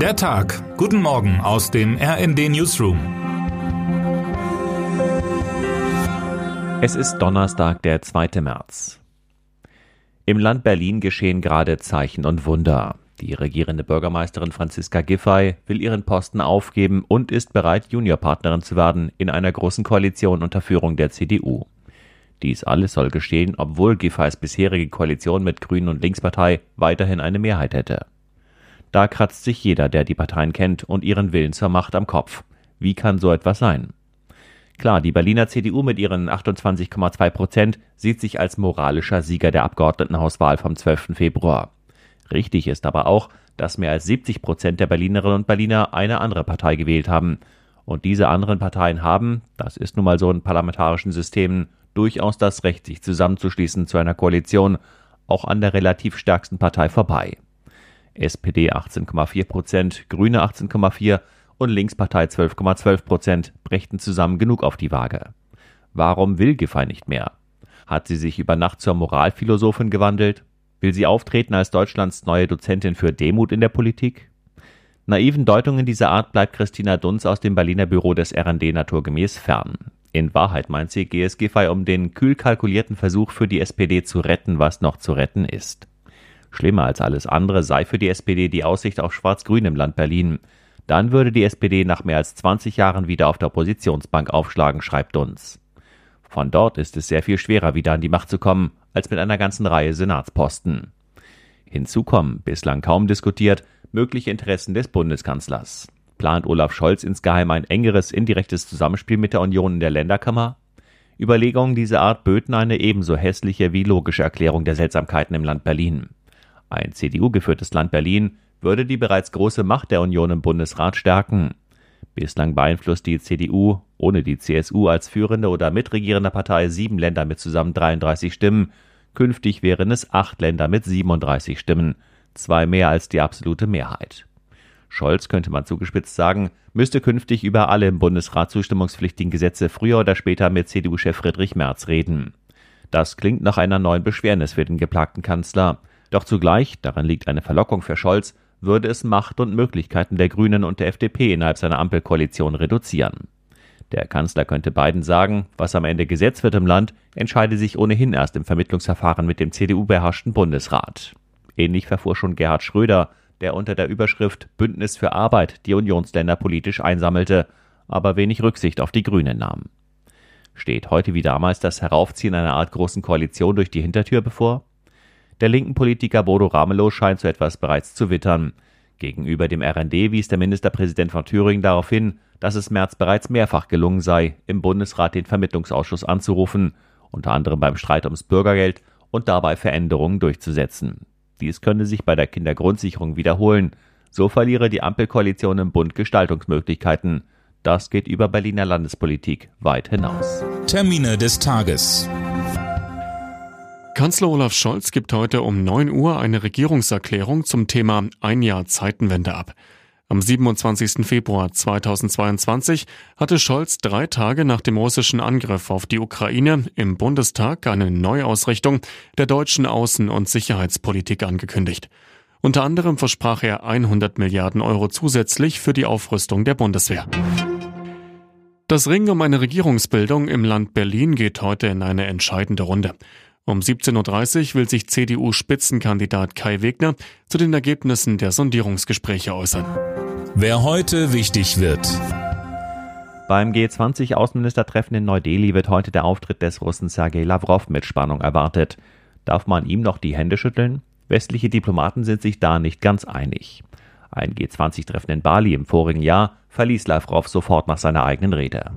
Der Tag. Guten Morgen aus dem RND Newsroom. Es ist Donnerstag, der 2. März. Im Land Berlin geschehen gerade Zeichen und Wunder. Die regierende Bürgermeisterin Franziska Giffey will ihren Posten aufgeben und ist bereit, Juniorpartnerin zu werden in einer großen Koalition unter Führung der CDU. Dies alles soll geschehen, obwohl Giffeys bisherige Koalition mit Grünen und Linkspartei weiterhin eine Mehrheit hätte. Da kratzt sich jeder, der die Parteien kennt und ihren Willen zur Macht am Kopf. Wie kann so etwas sein? Klar, die Berliner CDU mit ihren 28,2 Prozent sieht sich als moralischer Sieger der Abgeordnetenhauswahl vom 12. Februar. Richtig ist aber auch, dass mehr als 70 Prozent der Berlinerinnen und Berliner eine andere Partei gewählt haben. Und diese anderen Parteien haben, das ist nun mal so in parlamentarischen Systemen, durchaus das Recht, sich zusammenzuschließen zu einer Koalition, auch an der relativ stärksten Partei vorbei. SPD 18,4 Prozent, Grüne 18,4 und Linkspartei 12,12 Prozent brächten zusammen genug auf die Waage. Warum will Giffey nicht mehr? Hat sie sich über Nacht zur Moralphilosophin gewandelt? Will sie auftreten als Deutschlands neue Dozentin für Demut in der Politik? Naiven Deutungen dieser Art bleibt Christina Dunz aus dem Berliner Büro des RND naturgemäß fern. In Wahrheit meint sie, gehe es Giffey um den kühl kalkulierten Versuch für die SPD zu retten, was noch zu retten ist. Schlimmer als alles andere sei für die SPD die Aussicht auf Schwarz-Grün im Land Berlin. Dann würde die SPD nach mehr als 20 Jahren wieder auf der Oppositionsbank aufschlagen, schreibt Dunz. Von dort ist es sehr viel schwerer, wieder an die Macht zu kommen, als mit einer ganzen Reihe Senatsposten. Hinzu kommen, bislang kaum diskutiert, mögliche Interessen des Bundeskanzlers. Plant Olaf Scholz insgeheim ein engeres indirektes Zusammenspiel mit der Union in der Länderkammer? Überlegungen dieser Art böten eine ebenso hässliche wie logische Erklärung der Seltsamkeiten im Land Berlin. Ein CDU-geführtes Land Berlin würde die bereits große Macht der Union im Bundesrat stärken. Bislang beeinflusst die CDU ohne die CSU als führende oder mitregierende Partei sieben Länder mit zusammen 33 Stimmen. Künftig wären es acht Länder mit 37 Stimmen, zwei mehr als die absolute Mehrheit. Scholz, könnte man zugespitzt sagen, müsste künftig über alle im Bundesrat zustimmungspflichtigen Gesetze früher oder später mit CDU-Chef Friedrich Merz reden. Das klingt nach einer neuen Beschwernis für den geplagten Kanzler. Doch zugleich, daran liegt eine Verlockung für Scholz, würde es Macht und Möglichkeiten der Grünen und der FDP innerhalb seiner Ampelkoalition reduzieren. Der Kanzler könnte beiden sagen, was am Ende Gesetz wird im Land, entscheide sich ohnehin erst im Vermittlungsverfahren mit dem CDU-beherrschten Bundesrat. Ähnlich verfuhr schon Gerhard Schröder, der unter der Überschrift Bündnis für Arbeit die Unionsländer politisch einsammelte, aber wenig Rücksicht auf die Grünen nahm. Steht heute wie damals das Heraufziehen einer Art großen Koalition durch die Hintertür bevor? Der linken Politiker Bodo Ramelow scheint so etwas bereits zu wittern. Gegenüber dem RND wies der Ministerpräsident von Thüringen darauf hin, dass es März bereits mehrfach gelungen sei, im Bundesrat den Vermittlungsausschuss anzurufen, unter anderem beim Streit ums Bürgergeld und dabei Veränderungen durchzusetzen. Dies könne sich bei der Kindergrundsicherung wiederholen. So verliere die Ampelkoalition im Bund Gestaltungsmöglichkeiten. Das geht über Berliner Landespolitik weit hinaus. Termine des Tages. Kanzler Olaf Scholz gibt heute um 9 Uhr eine Regierungserklärung zum Thema Ein Jahr Zeitenwende ab. Am 27. Februar 2022 hatte Scholz drei Tage nach dem russischen Angriff auf die Ukraine im Bundestag eine Neuausrichtung der deutschen Außen- und Sicherheitspolitik angekündigt. Unter anderem versprach er 100 Milliarden Euro zusätzlich für die Aufrüstung der Bundeswehr. Das Ringen um eine Regierungsbildung im Land Berlin geht heute in eine entscheidende Runde. Um 17.30 Uhr will sich CDU-Spitzenkandidat Kai Wegner zu den Ergebnissen der Sondierungsgespräche äußern. Wer heute wichtig wird. Beim G20-Außenministertreffen in Neu-Delhi wird heute der Auftritt des Russen Sergei Lavrov mit Spannung erwartet. Darf man ihm noch die Hände schütteln? Westliche Diplomaten sind sich da nicht ganz einig. Ein G20-Treffen in Bali im vorigen Jahr verließ Lavrov sofort nach seiner eigenen Rede.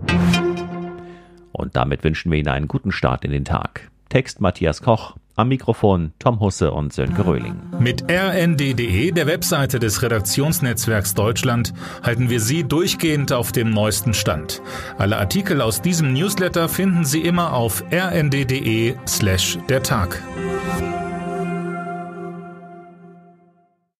Und damit wünschen wir Ihnen einen guten Start in den Tag. Text Matthias Koch, am Mikrofon Tom Husse und Sönke Röhling. Mit rnd.de, der Webseite des Redaktionsnetzwerks Deutschland, halten wir Sie durchgehend auf dem neuesten Stand. Alle Artikel aus diesem Newsletter finden Sie immer auf rnd.de slash der Tag.